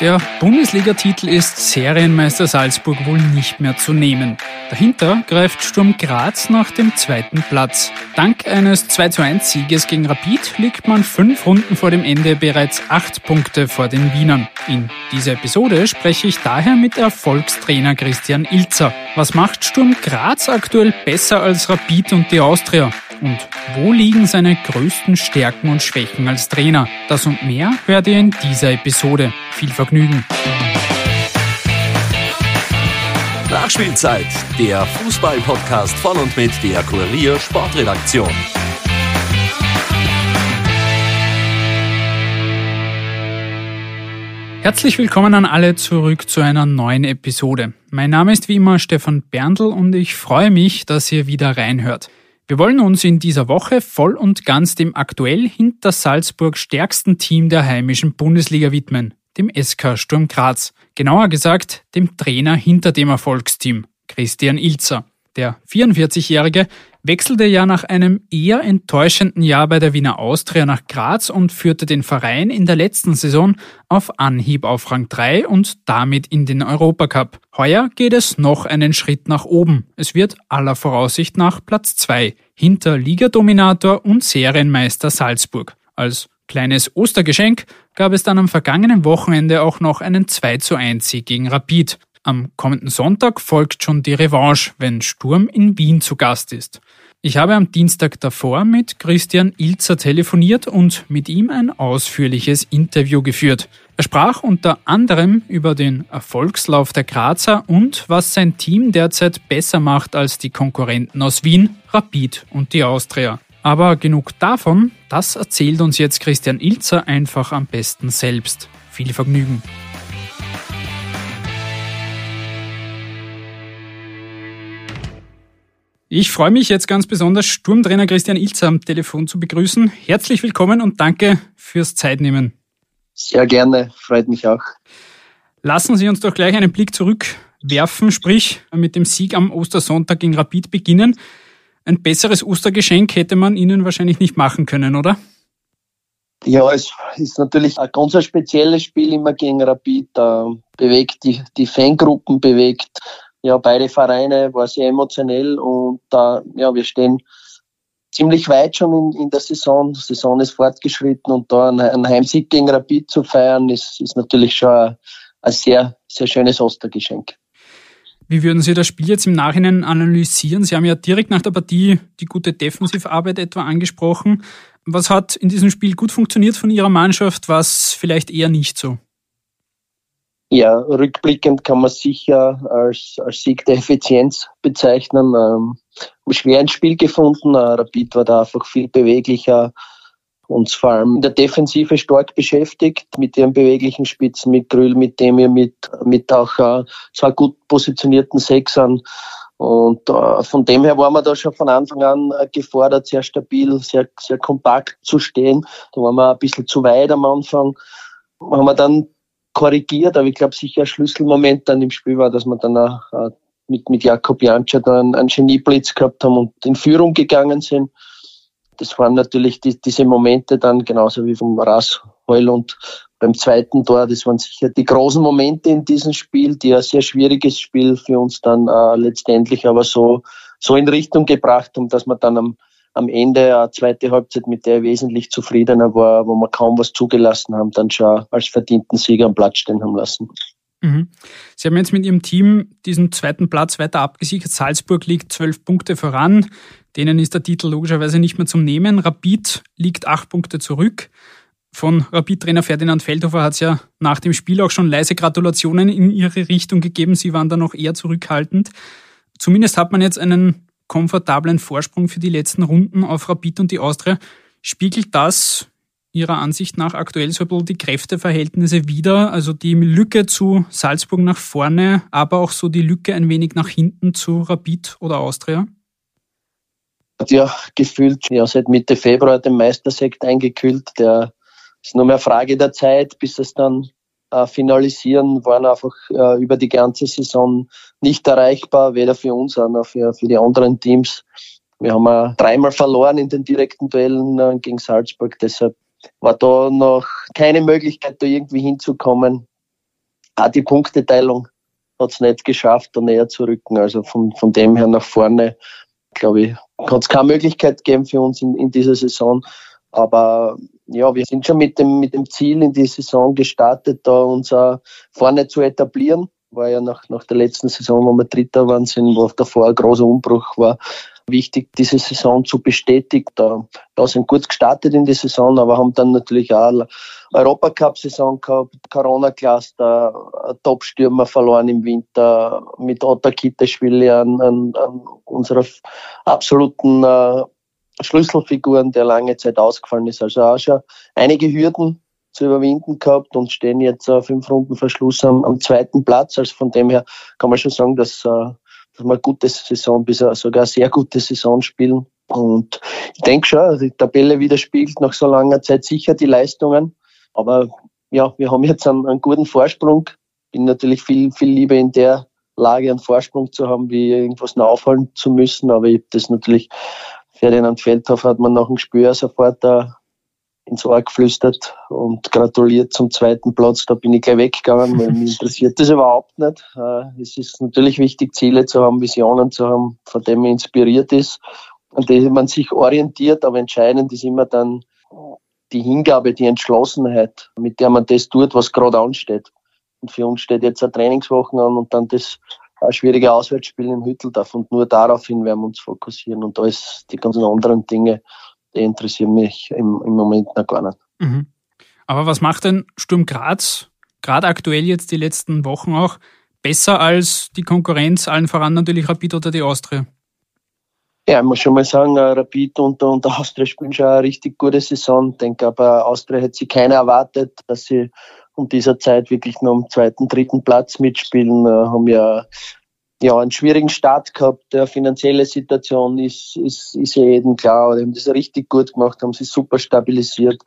Der Bundesligatitel ist Serienmeister Salzburg wohl nicht mehr zu nehmen. Dahinter greift Sturm Graz nach dem zweiten Platz. Dank eines 2 zu 1 Sieges gegen Rapid liegt man fünf Runden vor dem Ende bereits acht Punkte vor den Wienern. In dieser Episode spreche ich daher mit Erfolgstrainer Christian Ilzer. Was macht Sturm Graz aktuell besser als Rapid und die Austria? Und wo liegen seine größten Stärken und Schwächen als Trainer? Das und mehr hört ihr in dieser Episode. Viel Vergnügen. Nachspielzeit, der Fußball-Podcast von und mit der Kurier Sportredaktion. Herzlich willkommen an alle zurück zu einer neuen Episode. Mein Name ist wie immer Stefan Berndl und ich freue mich, dass ihr wieder reinhört. Wir wollen uns in dieser Woche voll und ganz dem aktuell hinter Salzburg stärksten Team der heimischen Bundesliga widmen, dem SK Sturm Graz. Genauer gesagt, dem Trainer hinter dem Erfolgsteam, Christian Ilzer. Der 44-Jährige wechselte ja nach einem eher enttäuschenden Jahr bei der Wiener Austria nach Graz und führte den Verein in der letzten Saison auf Anhieb auf Rang 3 und damit in den Europacup. Heuer geht es noch einen Schritt nach oben. Es wird aller Voraussicht nach Platz 2 hinter Ligadominator und Serienmeister Salzburg. Als kleines Ostergeschenk gab es dann am vergangenen Wochenende auch noch einen 2 zu 1 Sieg gegen Rapid. Am kommenden Sonntag folgt schon die Revanche, wenn Sturm in Wien zu Gast ist. Ich habe am Dienstag davor mit Christian Ilzer telefoniert und mit ihm ein ausführliches Interview geführt. Er sprach unter anderem über den Erfolgslauf der Grazer und was sein Team derzeit besser macht als die Konkurrenten aus Wien, Rapid und die Austria. Aber genug davon, das erzählt uns jetzt Christian Ilzer einfach am besten selbst. Viel Vergnügen. Ich freue mich jetzt ganz besonders, Sturmtrainer Christian Ilzer am Telefon zu begrüßen. Herzlich willkommen und danke fürs Zeitnehmen. Sehr gerne, freut mich auch. Lassen Sie uns doch gleich einen Blick zurückwerfen, sprich mit dem Sieg am Ostersonntag gegen Rapid beginnen. Ein besseres Ostergeschenk hätte man Ihnen wahrscheinlich nicht machen können, oder? Ja, es ist natürlich ein ganz spezielles Spiel immer gegen Rapid. Bewegt die, die Fangruppen, bewegt ja, beide Vereine war sehr emotionell und ja, wir stehen ziemlich weit schon in, in der Saison. Die Saison ist fortgeschritten und da einen Heimsieg gegen Rapid zu feiern, ist, ist natürlich schon ein, ein sehr, sehr schönes Ostergeschenk. Wie würden Sie das Spiel jetzt im Nachhinein analysieren? Sie haben ja direkt nach der Partie die gute Defensivarbeit etwa angesprochen. Was hat in diesem Spiel gut funktioniert von Ihrer Mannschaft, was vielleicht eher nicht so? Ja, rückblickend kann man sicher als, als Sieg der Effizienz bezeichnen. Ähm, schwer ein Spiel gefunden. Äh, Rapid war da einfach viel beweglicher und vor allem in der Defensive stark beschäftigt mit ihren beweglichen Spitzen, mit Grüll, mit dem ihr mit, mit auch äh, zwei gut positionierten Sechsern. Und äh, von dem her waren wir da schon von Anfang an äh, gefordert, sehr stabil, sehr, sehr kompakt zu stehen. Da waren wir ein bisschen zu weit am Anfang. Haben wir dann korrigiert, aber ich glaube sicher ein Schlüsselmoment dann im Spiel war, dass wir dann auch, äh, mit, mit Jakob Janscher dann einen Genieblitz gehabt haben und in Führung gegangen sind. Das waren natürlich die, diese Momente dann genauso wie vom Rasheul und beim zweiten Tor, das waren sicher die großen Momente in diesem Spiel, die ein sehr schwieriges Spiel für uns dann äh, letztendlich aber so, so in Richtung gebracht haben, dass wir dann am am Ende eine zweite Halbzeit, mit der ich wesentlich zufriedener war, wo wir kaum was zugelassen haben, dann schon als verdienten Sieger am Platz stehen haben lassen. Mhm. Sie haben jetzt mit Ihrem Team diesen zweiten Platz weiter abgesichert. Salzburg liegt zwölf Punkte voran. Denen ist der Titel logischerweise nicht mehr zum Nehmen. Rapid liegt acht Punkte zurück. Von Rapid-Trainer Ferdinand Feldhofer hat es ja nach dem Spiel auch schon leise Gratulationen in Ihre Richtung gegeben. Sie waren da noch eher zurückhaltend. Zumindest hat man jetzt einen komfortablen Vorsprung für die letzten Runden auf Rapid und die Austria. Spiegelt das Ihrer Ansicht nach aktuell so ein bisschen die Kräfteverhältnisse wieder? Also die Lücke zu Salzburg nach vorne, aber auch so die Lücke ein wenig nach hinten zu Rapid oder Austria? Ja, gefühlt ja, seit Mitte Februar den Meistersekt eingekühlt. Der ist nur mehr Frage der Zeit, bis es dann äh, finalisieren, waren einfach äh, über die ganze Saison nicht erreichbar, weder für uns noch für, für die anderen Teams. Wir haben äh, dreimal verloren in den direkten Duellen äh, gegen Salzburg, deshalb war da noch keine Möglichkeit, da irgendwie hinzukommen. Auch die Punkteteilung hat es nicht geschafft, da näher zu rücken. Also von, von dem her nach vorne, glaube ich, hat es keine Möglichkeit geben für uns in, in dieser Saison. Aber ja, wir sind schon mit dem, mit dem Ziel in die Saison gestartet, da uns auch vorne zu etablieren. War ja nach, nach der letzten Saison, wo wir Dritter waren, sind, wo davor ein großer Umbruch war, wichtig, diese Saison zu bestätigen. Da, sind gut gestartet in die Saison, aber haben dann natürlich auch Europacup-Saison gehabt, Corona-Cluster, Top-Stürmer verloren im Winter, mit Otta Kitteschwili an, an, an unserer absoluten äh, Schlüsselfiguren, der lange Zeit ausgefallen ist. Also auch schon einige Hürden zu überwinden gehabt und stehen jetzt äh, fünf Runden Verschluss am, am, zweiten Platz. Also von dem her kann man schon sagen, dass, äh, eine gute Saison, bis sogar sehr gute Saison spielen. Und ich denke schon, die Tabelle widerspiegelt nach so langer Zeit sicher die Leistungen. Aber ja, wir haben jetzt einen, einen guten Vorsprung. Bin natürlich viel, viel lieber in der Lage, einen Vorsprung zu haben, wie irgendwas noch aufholen zu müssen. Aber ich habe das natürlich Ferdinand Feldhoff hat man nach dem Spiel sofort da ins Ohr geflüstert und gratuliert zum zweiten Platz. Da bin ich gleich weggegangen, weil mich interessiert das überhaupt nicht. Äh, es ist natürlich wichtig, Ziele zu haben, Visionen zu haben, von denen man inspiriert ist und denen man sich orientiert. Aber entscheidend ist immer dann die Hingabe, die Entschlossenheit, mit der man das tut, was gerade ansteht. Und für uns steht jetzt eine Trainingswoche an und dann das ein schwieriger Auswärtsspiel in Hütteldorf und nur daraufhin werden wir uns fokussieren und alles die ganzen anderen Dinge, die interessieren mich im, im Moment noch gar nicht. Mhm. Aber was macht denn Sturm Graz, gerade aktuell jetzt die letzten Wochen auch, besser als die Konkurrenz, allen voran natürlich Rapid oder die Austria? Ja, ich muss schon mal sagen, äh, Rapid und, und Austria spielen schon eine richtig gute Saison. Ich denke aber, Austria hätte sich keiner erwartet, dass sie um dieser Zeit wirklich noch am zweiten, dritten Platz mitspielen, äh, haben ja ja, einen schwierigen Start gehabt. Der finanzielle Situation ist, ist, ist ja jedem klar. Die haben das richtig gut gemacht, haben sich super stabilisiert.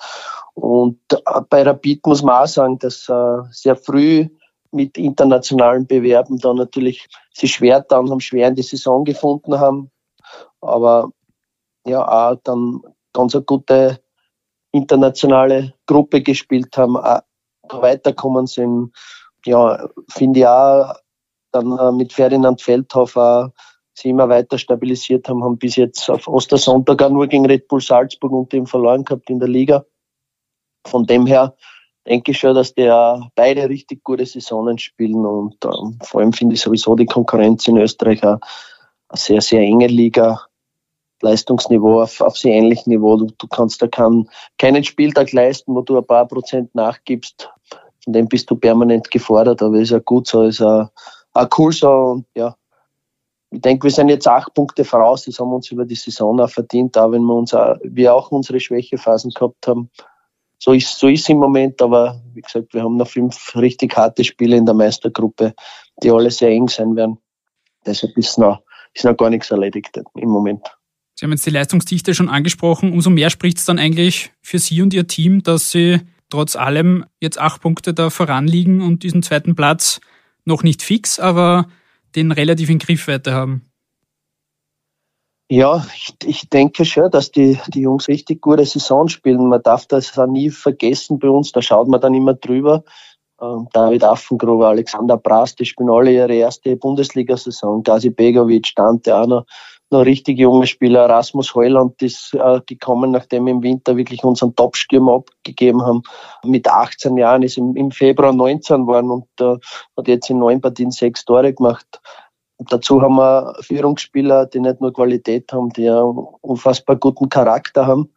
Und äh, bei Rapid muss man auch sagen, dass äh, sehr früh mit internationalen Bewerben da natürlich sie schwer dann haben, schwer in die Saison gefunden haben. Aber ja, auch dann ganz eine gute internationale Gruppe gespielt haben, weiterkommen sind. Ja, finde ich auch, dann äh, mit Ferdinand Feldhofer sie immer weiter stabilisiert haben, haben bis jetzt auf Ostersonntag auch nur gegen Red Bull Salzburg und dem verloren gehabt in der Liga. Von dem her denke ich schon, dass der beide richtig gute Saisonen spielen und ähm, vor allem finde ich sowieso die Konkurrenz in Österreich eine, eine sehr, sehr enge Liga. Leistungsniveau auf, auf sehr ähnlichem Niveau. Du, du kannst da kein, keinen Spieltag leisten, wo du ein paar Prozent nachgibst von dem bist du permanent gefordert, aber ist ja gut so, ist auch, auch cool so und ja. Ich denke, wir sind jetzt acht Punkte voraus, das haben wir uns über die Saison auch verdient, auch wenn wir uns auch, wir auch unsere Schwächephasen gehabt haben. So ist, so ist im Moment, aber wie gesagt, wir haben noch fünf richtig harte Spiele in der Meistergruppe, die alle sehr eng sein werden. Deshalb ist noch, ist noch gar nichts erledigt im Moment. Sie haben jetzt die Leistungsdichte schon angesprochen. Umso mehr spricht es dann eigentlich für Sie und Ihr Team, dass Sie trotz allem jetzt acht Punkte da voranliegen und diesen zweiten Platz noch nicht fix, aber den relativ in Griffweite haben. Ja, ich, ich denke schon, dass die, die Jungs richtig gute Saison spielen. Man darf das auch nie vergessen bei uns, da schaut man dann immer drüber. Ähm, David Affengruber, Alexander Brast, die spielen alle ihre erste Bundesliga-Saison. Gazi Begovic, Dante auch noch noch richtig junge Spieler. Rasmus Heuland ist äh, gekommen, nachdem wir im Winter wirklich unseren Top-Stürmer abgegeben haben. Mit 18 Jahren ist im, im Februar 19 geworden und äh, hat jetzt in neun Partien sechs Tore gemacht. Und dazu haben wir Führungsspieler, die nicht nur Qualität haben, die einen unfassbar guten Charakter haben.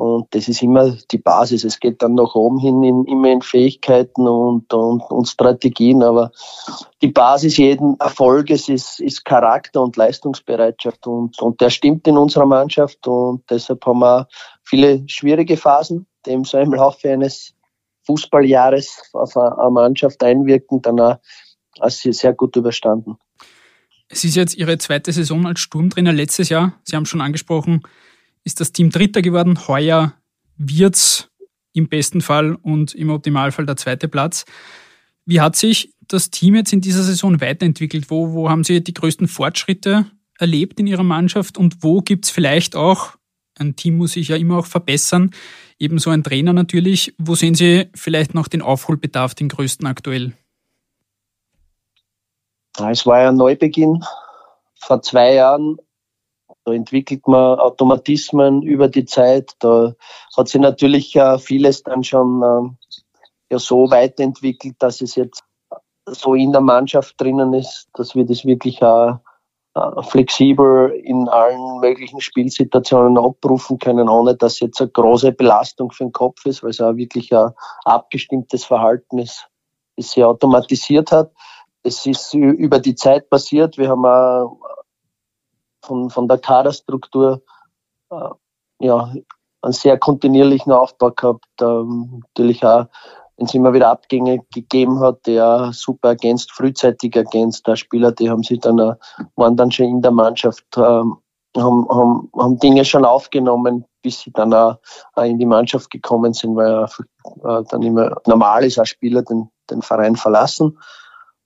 Und das ist immer die Basis. Es geht dann nach oben hin in, immer in Fähigkeiten und, und, und Strategien. Aber die Basis jeden Erfolges ist, ist Charakter und Leistungsbereitschaft. Und, und der stimmt in unserer Mannschaft. Und deshalb haben wir viele schwierige Phasen, die im so im Laufe eines Fußballjahres auf eine Mannschaft einwirken, dann auch sehr gut überstanden. Es ist jetzt Ihre zweite Saison als Sturmtrainer letztes Jahr. Sie haben schon angesprochen, ist das Team Dritter geworden. Heuer wird es im besten Fall und im Optimalfall der zweite Platz. Wie hat sich das Team jetzt in dieser Saison weiterentwickelt? Wo, wo haben Sie die größten Fortschritte erlebt in Ihrer Mannschaft und wo gibt es vielleicht auch, ein Team muss sich ja immer auch verbessern, ebenso ein Trainer natürlich, wo sehen Sie vielleicht noch den Aufholbedarf, den größten aktuell? Es war ja ein Neubeginn vor zwei Jahren. Da entwickelt man Automatismen über die Zeit. Da hat sich natürlich vieles dann schon ähm, ja so weiterentwickelt, dass es jetzt so in der Mannschaft drinnen ist, dass wir das wirklich auch äh, flexibel in allen möglichen Spielsituationen abrufen können, ohne dass jetzt eine große Belastung für den Kopf ist, weil es auch wirklich ein abgestimmtes Verhalten ist, das sich automatisiert hat. Es ist über die Zeit passiert. Wir haben auch von, von der Kaderstruktur äh, ja, einen sehr kontinuierlichen Aufbau gehabt. Ähm, natürlich auch wenn es immer wieder Abgänge gegeben hat, der super ergänzt, frühzeitig ergänzt. Da Spieler, die haben sich dann, waren dann schon in der Mannschaft, ähm, haben, haben, haben Dinge schon aufgenommen, bis sie dann auch in die Mannschaft gekommen sind, weil äh, dann immer normal ist, als Spieler den, den Verein verlassen.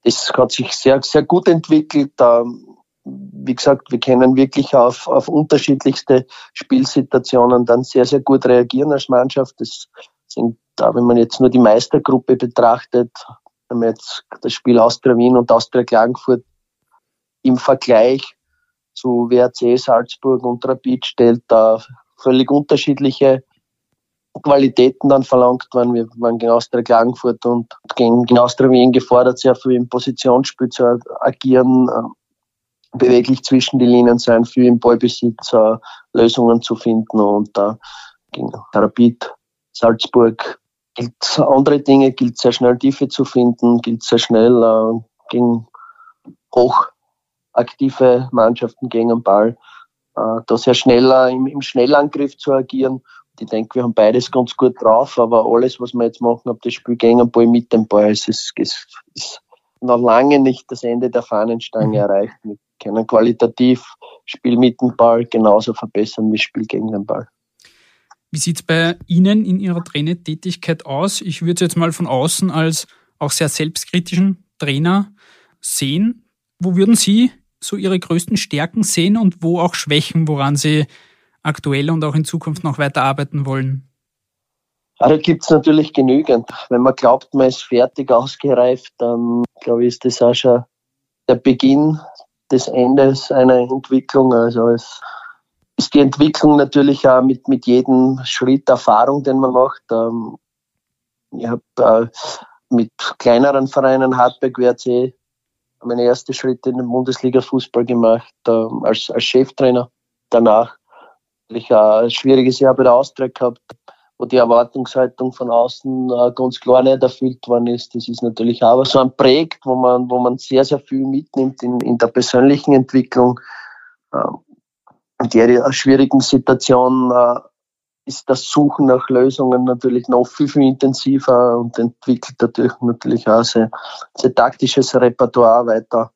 Das hat sich sehr, sehr gut entwickelt. Ähm, wie gesagt, wir können wirklich auf, auf unterschiedlichste Spielsituationen dann sehr, sehr gut reagieren als Mannschaft. Das sind da, wenn man jetzt nur die Meistergruppe betrachtet, wenn man jetzt das Spiel Austria Wien und Austria Klagenfurt im Vergleich zu WRC Salzburg und Rapid stellt, da völlig unterschiedliche Qualitäten dann verlangt worden. Wir waren gegen Austria Klagenfurt und gegen, Austria Wien gefordert, sehr viel im Positionsspiel zu agieren, beweglich zwischen die Linien sein, viel im Ballbesitz, äh, Lösungen zu finden und da gegen Rapid Salzburg gilt andere Dinge, gilt sehr schnell Tiefe zu finden, gilt sehr schnell äh, gegen hochaktive Mannschaften gegen den Ball, äh, da sehr schneller im, im Schnellangriff zu agieren. Ich denke, wir haben beides ganz gut drauf, aber alles, was wir jetzt machen, ob das Spiel gegen den Ball, mit dem Ball, ist, ist, ist, ist noch lange nicht das Ende der Fahnenstange mhm. erreicht. Wir können qualitativ Spiel mit dem Ball genauso verbessern wie Spiel gegen den Ball. Wie sieht es bei Ihnen in Ihrer Trainertätigkeit aus? Ich würde es jetzt mal von außen als auch sehr selbstkritischen Trainer sehen. Wo würden Sie so Ihre größten Stärken sehen und wo auch Schwächen, woran Sie aktuell und auch in Zukunft noch weiter arbeiten wollen? Ja, da gibt es natürlich genügend. Wenn man glaubt, man ist fertig ausgereift, dann glaube ich, ist das auch schon der Beginn des Endes einer Entwicklung. Also es ist die Entwicklung natürlich auch mit, mit jedem Schritt Erfahrung, den man macht. Ähm, ich habe äh, mit kleineren Vereinen, Hartberg, WRC, meine ersten Schritte in den Bundesliga-Fußball gemacht, ähm, als, als Cheftrainer. Danach ich ein schwieriges Jahr bei der Austria gehabt, wo die Erwartungshaltung von außen äh, ganz klar nicht erfüllt worden ist. Das ist natürlich auch so ein Projekt, wo man, wo man sehr, sehr viel mitnimmt in, in der persönlichen Entwicklung. Ähm, in der schwierigen Situation äh, ist das Suchen nach Lösungen natürlich noch viel, viel intensiver und entwickelt natürlich, natürlich auch sehr, sehr taktisches Repertoire weiter.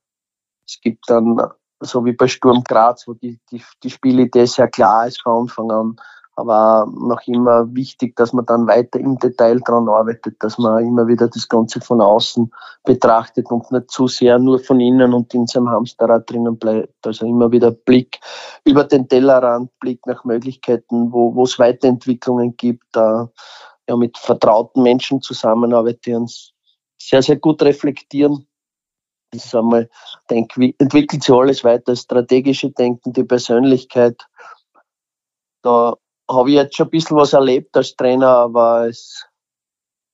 Es gibt dann, so wie bei Sturm Graz, wo die, die, die Spielidee sehr klar ist von Anfang an, aber noch immer wichtig, dass man dann weiter im Detail daran arbeitet, dass man immer wieder das Ganze von außen betrachtet und nicht zu sehr nur von innen und in seinem Hamsterrad drinnen bleibt. Also immer wieder Blick über den Tellerrand, Blick nach Möglichkeiten, wo, wo es Weiterentwicklungen gibt, da ja, mit vertrauten Menschen zusammenarbeiten, die uns sehr, sehr gut reflektieren. Das ist einmal, denke, entwickelt sich alles weiter, strategische Denken, die Persönlichkeit. Da habe ich jetzt schon ein bisschen was erlebt als Trainer, aber es,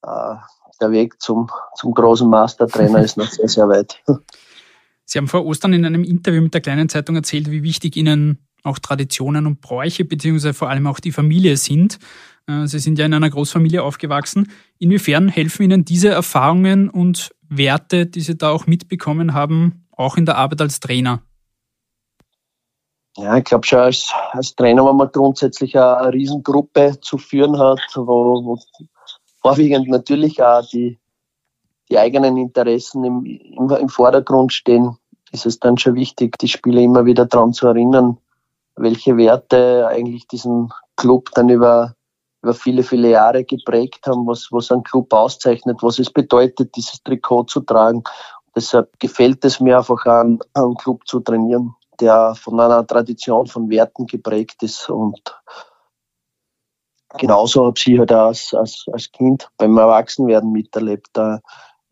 äh, der Weg zum, zum großen Mastertrainer ist noch sehr, sehr weit. Sie haben vor Ostern in einem Interview mit der kleinen Zeitung erzählt, wie wichtig Ihnen auch Traditionen und Bräuche, beziehungsweise vor allem auch die Familie sind. Äh, Sie sind ja in einer Großfamilie aufgewachsen. Inwiefern helfen Ihnen diese Erfahrungen und Werte, die Sie da auch mitbekommen haben, auch in der Arbeit als Trainer? Ja, ich glaube schon als, als Trainer, wenn man grundsätzlich eine, Riesengruppe zu führen hat, wo, wo vorwiegend natürlich auch die, die eigenen Interessen im, im, im Vordergrund stehen, ist es dann schon wichtig, die Spieler immer wieder daran zu erinnern, welche Werte eigentlich diesen Club dann über, über viele, viele Jahre geprägt haben, was, was einen Club auszeichnet, was es bedeutet, dieses Trikot zu tragen. Deshalb gefällt es mir einfach, einen, einen Club zu trainieren, der von einer Tradition, von Werten geprägt ist und genauso habe ich halt als, als, als Kind beim Erwachsenwerden miterlebt, in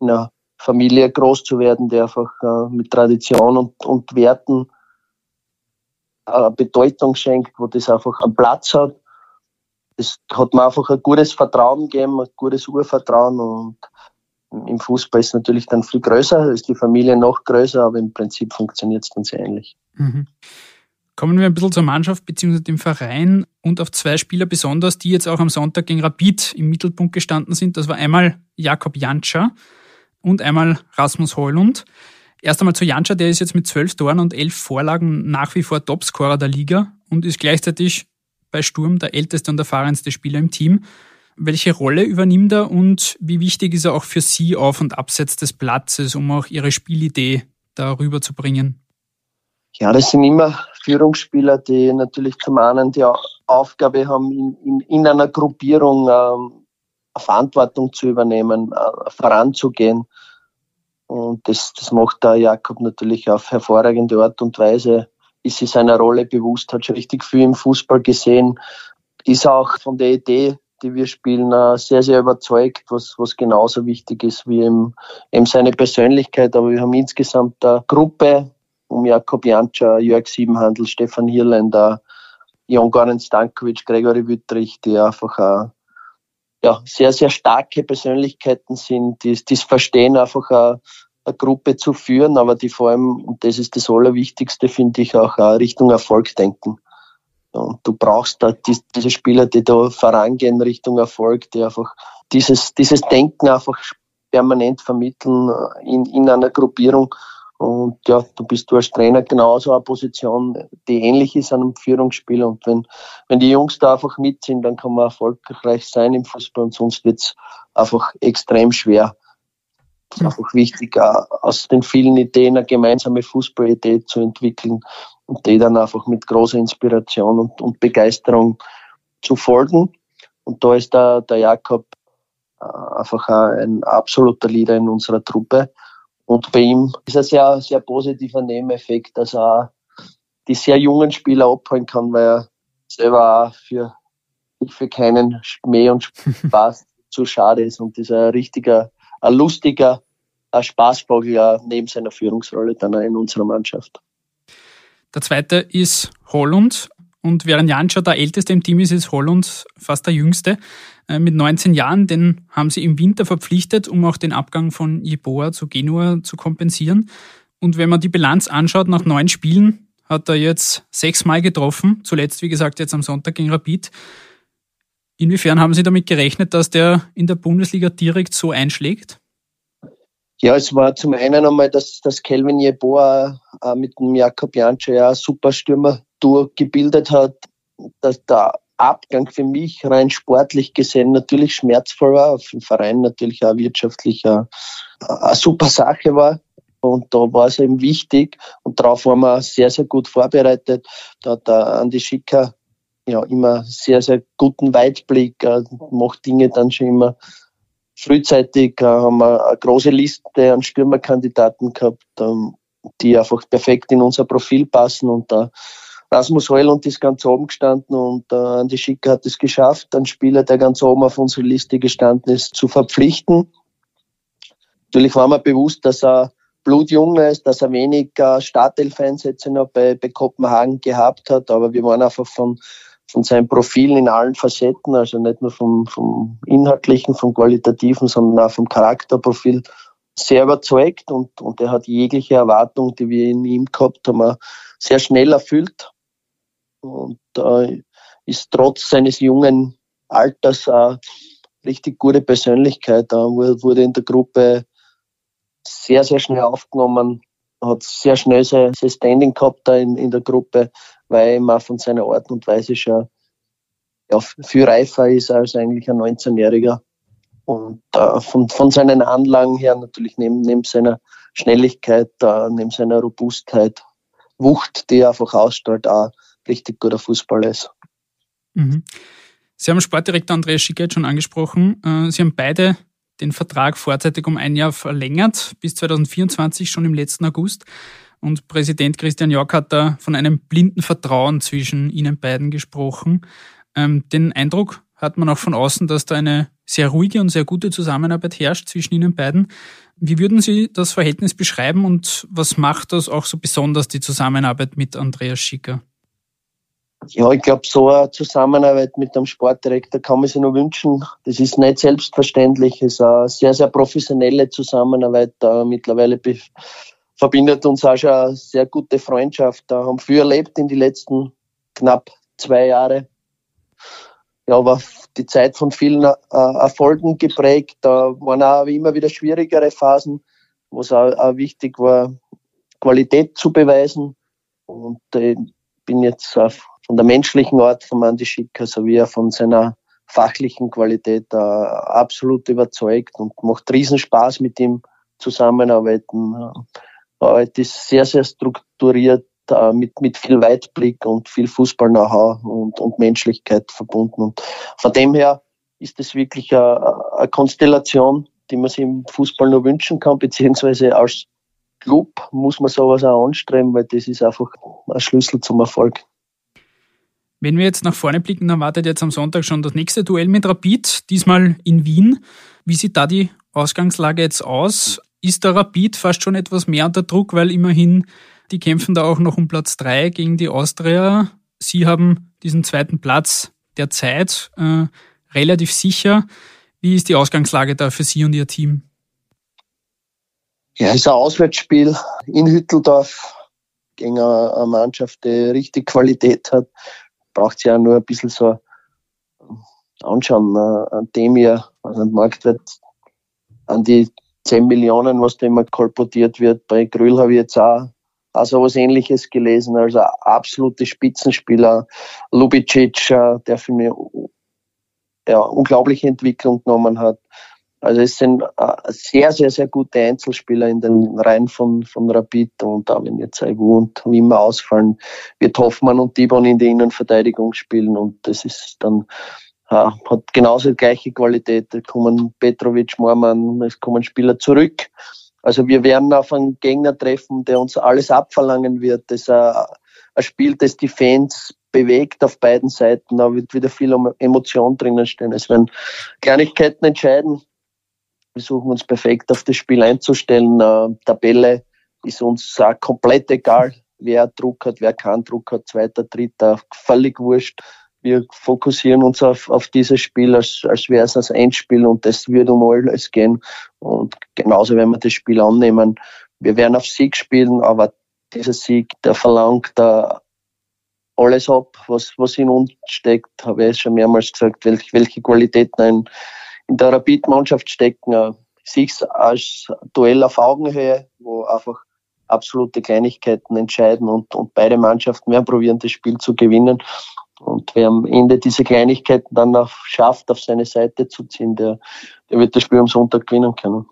einer Familie groß zu werden, die einfach äh, mit Tradition und, und Werten äh, Bedeutung schenkt, wo das einfach einen Platz hat. Das hat mir einfach ein gutes Vertrauen gegeben, ein gutes Urvertrauen und im Fußball ist es natürlich dann viel größer, ist die Familie noch größer, aber im Prinzip funktioniert es sehr ähnlich. Mhm. Kommen wir ein bisschen zur Mannschaft bzw. dem Verein und auf zwei Spieler besonders, die jetzt auch am Sonntag gegen Rapid im Mittelpunkt gestanden sind. Das war einmal Jakob Jantscher und einmal Rasmus Heulund. Erst einmal zu Jantscher, der ist jetzt mit zwölf Toren und elf Vorlagen nach wie vor Topscorer der Liga und ist gleichzeitig bei Sturm der älteste und erfahrenste Spieler im Team. Welche Rolle übernimmt er und wie wichtig ist er auch für Sie auf und abseits des Platzes, um auch Ihre Spielidee darüber zu bringen? Ja, das sind immer Führungsspieler, die natürlich zum einen die Aufgabe haben, in, in, in einer Gruppierung ähm, Verantwortung zu übernehmen, äh, voranzugehen. Und das, das macht der Jakob natürlich auf hervorragende Art und Weise. Ist sich seiner Rolle bewusst, hat schon richtig viel im Fußball gesehen, ist auch von der Idee die wir spielen, äh, sehr, sehr überzeugt, was, was genauso wichtig ist wie eben, eben seine Persönlichkeit. Aber wir haben insgesamt eine Gruppe um Jakob Jantscher, Jörg Siebenhandel, Stefan Hirländer, Jon Goran Stankovic, Gregory Wüttrich, die einfach auch, ja, sehr, sehr starke Persönlichkeiten sind, die, es verstehen, einfach eine, Gruppe zu führen, aber die vor allem, und das ist das Allerwichtigste, finde ich, auch Richtung Erfolg denken. Und du brauchst da diese Spieler, die da vorangehen Richtung Erfolg, die einfach dieses, dieses Denken einfach permanent vermitteln in, in einer Gruppierung. Und ja, du bist du als Trainer genauso eine Position, die ähnlich ist einem Führungsspieler. Und wenn, wenn die Jungs da einfach mit sind, dann kann man erfolgreich sein im Fußball und sonst wird es einfach extrem schwer. Es ist einfach wichtig, aus den vielen Ideen eine gemeinsame Fußballidee zu entwickeln und die dann einfach mit großer Inspiration und, und Begeisterung zu folgen. Und da ist der, der Jakob äh, einfach ein absoluter Leader in unserer Truppe. Und bei ihm ist ein sehr, sehr positiver Nebeneffekt, dass er die sehr jungen Spieler abholen kann, weil er selber auch für, für keinen Schmäh und Spaß zu schade ist und ist ein richtiger, ein lustiger, ein Spaßvogel neben seiner Führungsrolle dann in unserer Mannschaft. Der zweite ist Holland. Und während Janscha der älteste im Team ist, ist Holland fast der jüngste. Äh, mit 19 Jahren, den haben sie im Winter verpflichtet, um auch den Abgang von Jeboa zu Genua zu kompensieren. Und wenn man die Bilanz anschaut, nach neun Spielen hat er jetzt sechsmal getroffen. Zuletzt, wie gesagt, jetzt am Sonntag gegen Rapid. Inwiefern haben Sie damit gerechnet, dass der in der Bundesliga direkt so einschlägt? Ja, es war zum einen einmal, dass, dass Kelvin Jeboa äh, mit dem Jakob Janscher ja super Stürmer gebildet hat, dass der Abgang für mich rein sportlich gesehen natürlich schmerzvoll war, für den Verein natürlich auch wirtschaftlich eine, eine super Sache war. Und da war es eben wichtig und darauf waren wir sehr, sehr gut vorbereitet. Da hat der Andi Schicker ja immer sehr, sehr guten Weitblick, äh, macht Dinge dann schon immer frühzeitig äh, haben wir eine große Liste an Stürmerkandidaten gehabt, ähm, die einfach perfekt in unser Profil passen und da Rasmus Heulund ist ganz oben gestanden und äh, Andi Schicker hat es geschafft, einen Spieler, der ganz oben auf unserer Liste gestanden ist, zu verpflichten. Natürlich war mir bewusst, dass er blutjung ist, dass er wenig äh, Startelf-Einsätze noch bei, bei Kopenhagen gehabt hat, aber wir waren einfach von von seinem Profil in allen Facetten, also nicht nur vom, vom inhaltlichen, vom qualitativen, sondern auch vom Charakterprofil sehr überzeugt und, und er hat jegliche Erwartung, die wir in ihm gehabt haben, sehr schnell erfüllt und äh, ist trotz seines jungen Alters eine richtig gute Persönlichkeit. Er wurde in der Gruppe sehr, sehr schnell aufgenommen, hat sehr schnell sein Standing gehabt da in, in der Gruppe, weil er von seiner Art und Weise schon ja, viel reifer ist als eigentlich ein 19-Jähriger. Und äh, von, von seinen Anlagen her natürlich neben, neben seiner Schnelligkeit, äh, neben seiner Robustheit, Wucht, die er einfach ausstrahlt, auch richtig guter Fußballer ist. Mhm. Sie haben Sportdirektor Andreas Schicker schon angesprochen. Äh, Sie haben beide den Vertrag vorzeitig um ein Jahr verlängert, bis 2024, schon im letzten August. Und Präsident Christian Jock hat da von einem blinden Vertrauen zwischen Ihnen beiden gesprochen. Ähm, den Eindruck hat man auch von außen, dass da eine sehr ruhige und sehr gute Zusammenarbeit herrscht zwischen Ihnen beiden. Wie würden Sie das Verhältnis beschreiben und was macht das auch so besonders, die Zusammenarbeit mit Andreas Schicker? Ja, ich glaube, so eine Zusammenarbeit mit dem Sportdirektor kann man sich nur wünschen. Das ist nicht selbstverständlich. Es ist eine sehr, sehr professionelle Zusammenarbeit. Da mittlerweile verbindet uns auch schon eine sehr gute Freundschaft. Da haben wir erlebt in den letzten knapp zwei Jahren ja, war die Zeit von vielen äh, Erfolgen geprägt. Da waren auch immer wieder schwierigere Phasen, wo es auch, auch wichtig war, Qualität zu beweisen. Und äh, bin jetzt äh, von der menschlichen Art von Andi Schicker sowie auch von seiner fachlichen Qualität äh, absolut überzeugt und macht riesen Spaß mit ihm zusammenarbeiten. Äh, es ist sehr, sehr strukturiert, äh, mit, mit viel Weitblick und viel Fußball-Know-how und, und Menschlichkeit verbunden. Und von dem her ist es wirklich eine, eine Konstellation, die man sich im Fußball nur wünschen kann, beziehungsweise als Club muss man sowas auch anstreben, weil das ist einfach ein Schlüssel zum Erfolg. Wenn wir jetzt nach vorne blicken, dann wartet jetzt am Sonntag schon das nächste Duell mit Rapid, diesmal in Wien. Wie sieht da die Ausgangslage jetzt aus? Ist der Rapid fast schon etwas mehr unter Druck, weil immerhin die kämpfen da auch noch um Platz drei gegen die Austria. Sie haben diesen zweiten Platz der Zeit äh, relativ sicher. Wie ist die Ausgangslage da für Sie und Ihr Team? Ja, es ist ein Auswärtsspiel in Hütteldorf gegen eine Mannschaft, die richtig Qualität hat. Braucht sie ja nur ein bisschen so anschauen, äh, an dem ihr, also Marktwert an die 10 Millionen, was da immer kolportiert wird. Bei Grül habe ich jetzt auch also was ähnliches gelesen. Also absolute Spitzenspieler. Lubicic, äh, der für mich ja, unglaubliche Entwicklung genommen hat. Also es sind äh, sehr, sehr, sehr gute Einzelspieler in den Reihen von, von Rapid und da wenn jetzt Aiwu und Wimmer ausfallen, wird Hoffmann und Dibon in der Innenverteidigung spielen und das ist dann hat genauso die gleiche Qualität. Da kommen Petrovic, Mormann, es kommen Spieler zurück also wir werden auf einen Gegner treffen, der uns alles abverlangen wird. Das ist ein Spiel, das die Fans bewegt auf beiden Seiten. Da wird wieder viel Emotion drinnen stehen. Es werden Kleinigkeiten entscheiden. Wir versuchen uns perfekt auf das Spiel einzustellen. Äh, Tabelle ist uns auch komplett egal, wer Druck hat, wer keinen Druck hat, zweiter, dritter, völlig wurscht wir fokussieren uns auf, auf dieses Spiel, als, als wäre es ein Endspiel und das wird um alles gehen. Und genauso, wenn wir das Spiel annehmen, wir werden auf Sieg spielen, aber dieser Sieg, der verlangt da alles ab, was, was in uns steckt, habe ich schon mehrmals gesagt, welche, welche Qualitäten in, in der Rapid-Mannschaft stecken. Ich sehe es als Duell auf Augenhöhe, wo einfach absolute Kleinigkeiten entscheiden und, und beide Mannschaften werden probieren, das Spiel zu gewinnen. Und wer am Ende diese Kleinigkeiten dann noch schafft, auf seine Seite zu ziehen, der, der wird das Spiel am Sonntag gewinnen können.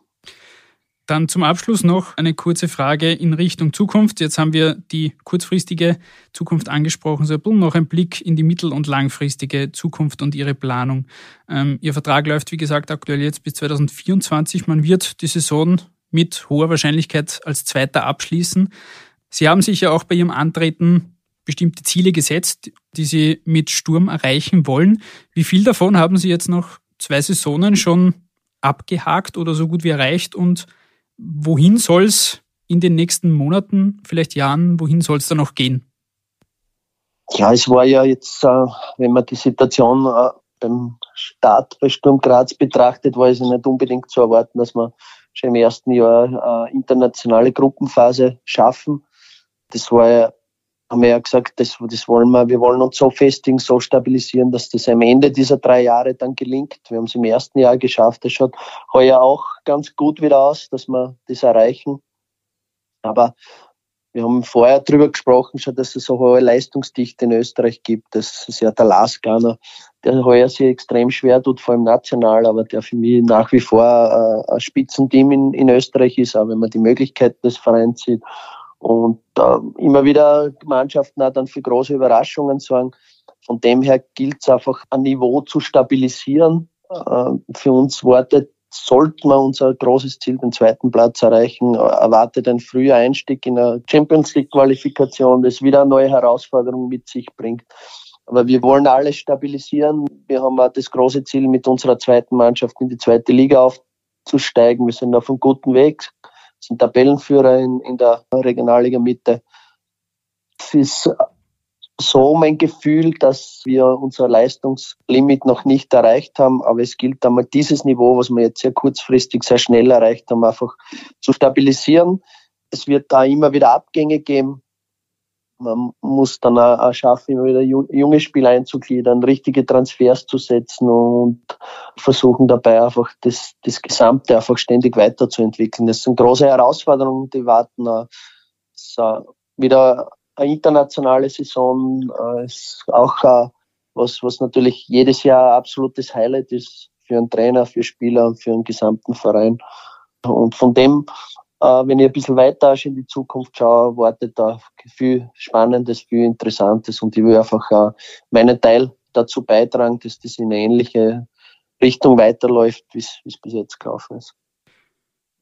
Dann zum Abschluss noch eine kurze Frage in Richtung Zukunft. Jetzt haben wir die kurzfristige Zukunft angesprochen. So noch ein Blick in die mittel- und langfristige Zukunft und Ihre Planung. Ähm, Ihr Vertrag läuft, wie gesagt, aktuell jetzt bis 2024. Man wird die Saison mit hoher Wahrscheinlichkeit als Zweiter abschließen. Sie haben sich ja auch bei Ihrem Antreten bestimmte Ziele gesetzt, die Sie mit Sturm erreichen wollen. Wie viel davon haben Sie jetzt noch zwei Saisonen schon abgehakt oder so gut wie erreicht? Und wohin soll es in den nächsten Monaten, vielleicht Jahren, wohin soll es dann noch gehen? Ja, es war ja jetzt, äh, wenn man die Situation äh, beim Start bei Sturm Graz betrachtet, war es ja nicht unbedingt zu erwarten, dass wir schon im ersten Jahr äh, internationale Gruppenphase schaffen. Das war ja haben wir ja gesagt, das, das wollen wir, wir wollen uns so festigen, so stabilisieren, dass das am Ende dieser drei Jahre dann gelingt. Wir haben es im ersten Jahr geschafft. Das schaut heuer auch ganz gut wieder aus, dass wir das erreichen. Aber wir haben vorher darüber gesprochen, schon, dass es so hohe Leistungsdichte in Österreich gibt. Das ist ja der Lasganer, der heuer sich extrem schwer tut, vor allem national, aber der für mich nach wie vor äh, ein Spitzenteam in, in Österreich ist, auch wenn man die Möglichkeiten des Vereins sieht. Und äh, immer wieder Mannschaften auch dann für große Überraschungen sorgen. Von dem her gilt es einfach, ein Niveau zu stabilisieren. Äh, für uns wartet, sollten wir unser großes Ziel, den zweiten Platz erreichen, erwartet ein früher Einstieg in eine Champions League Qualifikation, das wieder eine neue Herausforderung mit sich bringt. Aber wir wollen alles stabilisieren. Wir haben auch das große Ziel, mit unserer zweiten Mannschaft in die zweite Liga aufzusteigen. Wir sind auf einem guten Weg, sind Tabellenführer in, in der Regionalliga Mitte. Es ist so mein Gefühl, dass wir unser Leistungslimit noch nicht erreicht haben. Aber es gilt einmal dieses Niveau, was wir jetzt sehr kurzfristig, sehr schnell erreicht haben, einfach zu stabilisieren. Es wird da immer wieder Abgänge geben. Man muss dann auch schaffen, immer wieder junge Spieler einzugliedern, richtige Transfers zu setzen und versuchen dabei einfach das, das Gesamte einfach ständig weiterzuentwickeln. Das sind große Herausforderungen, die warten. Es wieder eine internationale Saison äh, ist auch äh, was, was natürlich jedes Jahr ein absolutes Highlight ist für einen Trainer, für Spieler und für einen gesamten Verein. Und von dem, wenn ich ein bisschen weiter in die Zukunft schaue, wartet da viel Spannendes, viel Interessantes und ich will einfach äh, meinen Teil dazu beitragen, dass das in eine ähnliche Richtung weiterläuft, wie es bis jetzt gelaufen ist.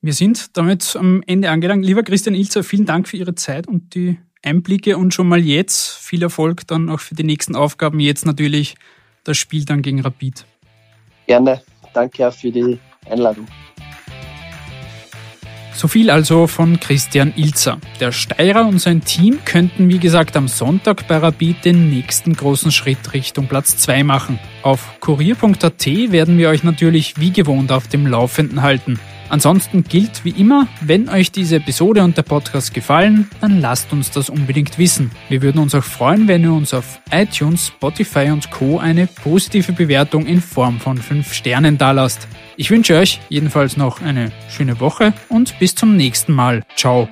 Wir sind damit am Ende angelangt. Lieber Christian Ilzer, vielen Dank für Ihre Zeit und die Einblicke und schon mal jetzt viel Erfolg dann auch für die nächsten Aufgaben. Jetzt natürlich das Spiel dann gegen Rapid. Gerne. Danke auch für die Einladung. So viel also von Christian Ilzer. Der Steirer und sein Team könnten wie gesagt am Sonntag bei Rapid den nächsten großen Schritt Richtung Platz 2 machen. Auf kurier.at werden wir euch natürlich wie gewohnt auf dem Laufenden halten. Ansonsten gilt wie immer, wenn euch diese Episode und der Podcast gefallen, dann lasst uns das unbedingt wissen. Wir würden uns auch freuen, wenn ihr uns auf iTunes, Spotify und Co. eine positive Bewertung in Form von 5 Sternen dalasst. Ich wünsche euch jedenfalls noch eine schöne Woche und bis zum nächsten Mal. Ciao.